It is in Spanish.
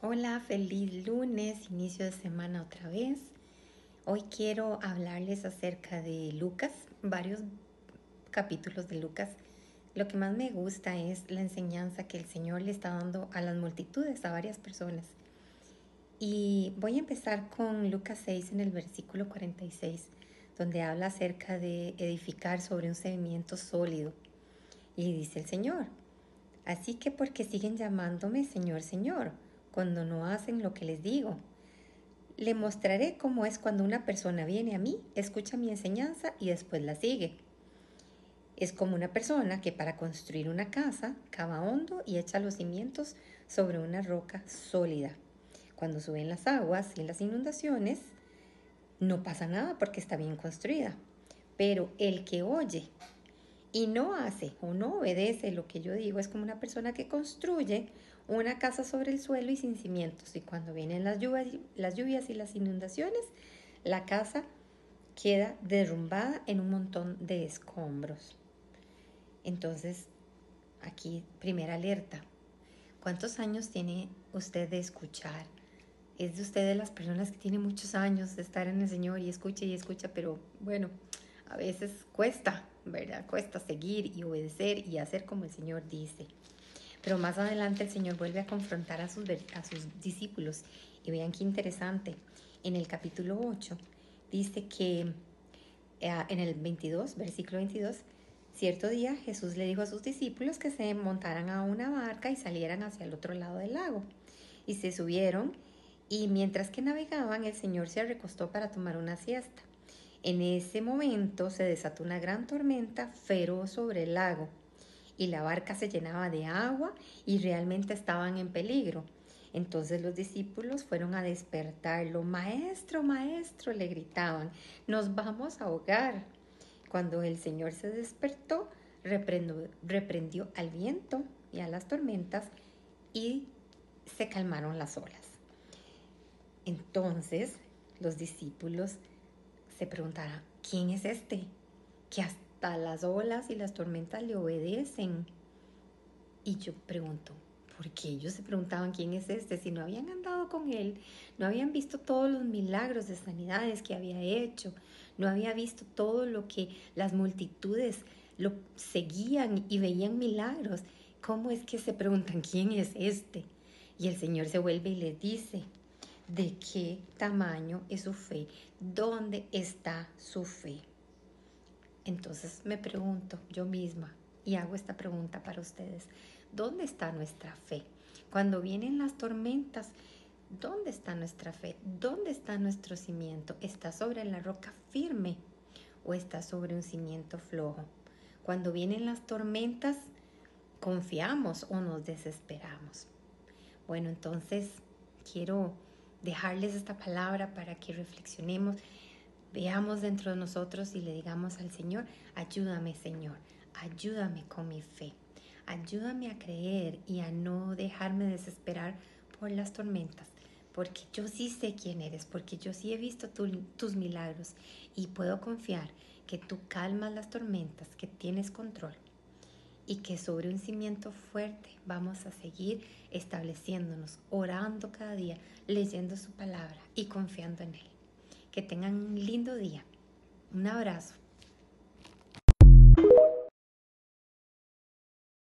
Hola, feliz lunes, inicio de semana otra vez. Hoy quiero hablarles acerca de Lucas, varios capítulos de Lucas. Lo que más me gusta es la enseñanza que el Señor le está dando a las multitudes, a varias personas. Y voy a empezar con Lucas 6 en el versículo 46, donde habla acerca de edificar sobre un cimiento sólido. Y dice el Señor, así que porque siguen llamándome Señor, Señor, cuando no hacen lo que les digo. Le mostraré cómo es cuando una persona viene a mí, escucha mi enseñanza y después la sigue. Es como una persona que para construir una casa cava hondo y echa los cimientos sobre una roca sólida. Cuando suben las aguas y las inundaciones, no pasa nada porque está bien construida. Pero el que oye y no hace o no obedece lo que yo digo es como una persona que construye una casa sobre el suelo y sin cimientos. Y cuando vienen las lluvias, las lluvias y las inundaciones, la casa queda derrumbada en un montón de escombros. Entonces, aquí, primera alerta. ¿Cuántos años tiene usted de escuchar? Es de usted de las personas que tiene muchos años de estar en el Señor y escucha y escucha, pero bueno, a veces cuesta, ¿verdad? Cuesta seguir y obedecer y hacer como el Señor dice. Pero más adelante el Señor vuelve a confrontar a sus, discípulos. Y vean qué interesante. En el capítulo 8 dice que eh, en el 22, versículo 22, cierto día Jesús le dijo a sus discípulos que se montaran a una barca y salieran hacia el otro lado del lago. Y se subieron y mientras que navegaban el Señor se recostó para tomar una siesta. En ese momento se desató una gran tormenta feroz sobre el lago y la barca se llenaba de agua y realmente estaban en peligro. Entonces los discípulos fueron a despertarlo. Maestro, maestro, le gritaban, nos vamos a ahogar. Cuando el Señor se despertó, reprendió, reprendió al viento y a las tormentas y se calmaron las olas. Entonces los discípulos se preguntará, ¿quién es este? Que hasta las olas y las tormentas le obedecen. Y yo pregunto, ¿por qué ellos se preguntaban quién es este? Si no habían andado con él, no habían visto todos los milagros de sanidades que había hecho, no había visto todo lo que las multitudes lo seguían y veían milagros. ¿Cómo es que se preguntan quién es este? Y el Señor se vuelve y les dice, de qué tamaño es su fe, dónde está su fe. Entonces me pregunto yo misma y hago esta pregunta para ustedes, ¿dónde está nuestra fe? Cuando vienen las tormentas, ¿dónde está nuestra fe? ¿Dónde está nuestro cimiento? ¿Está sobre la roca firme o está sobre un cimiento flojo? Cuando vienen las tormentas, ¿confiamos o nos desesperamos? Bueno, entonces quiero dejarles esta palabra para que reflexionemos, veamos dentro de nosotros y le digamos al Señor, ayúdame Señor, ayúdame con mi fe, ayúdame a creer y a no dejarme desesperar por las tormentas, porque yo sí sé quién eres, porque yo sí he visto tus milagros y puedo confiar que tú calmas las tormentas, que tienes control y que sobre un cimiento fuerte vamos a seguir estableciéndonos, orando cada día, leyendo su palabra y confiando en Él. Que tengan un lindo día. Un abrazo.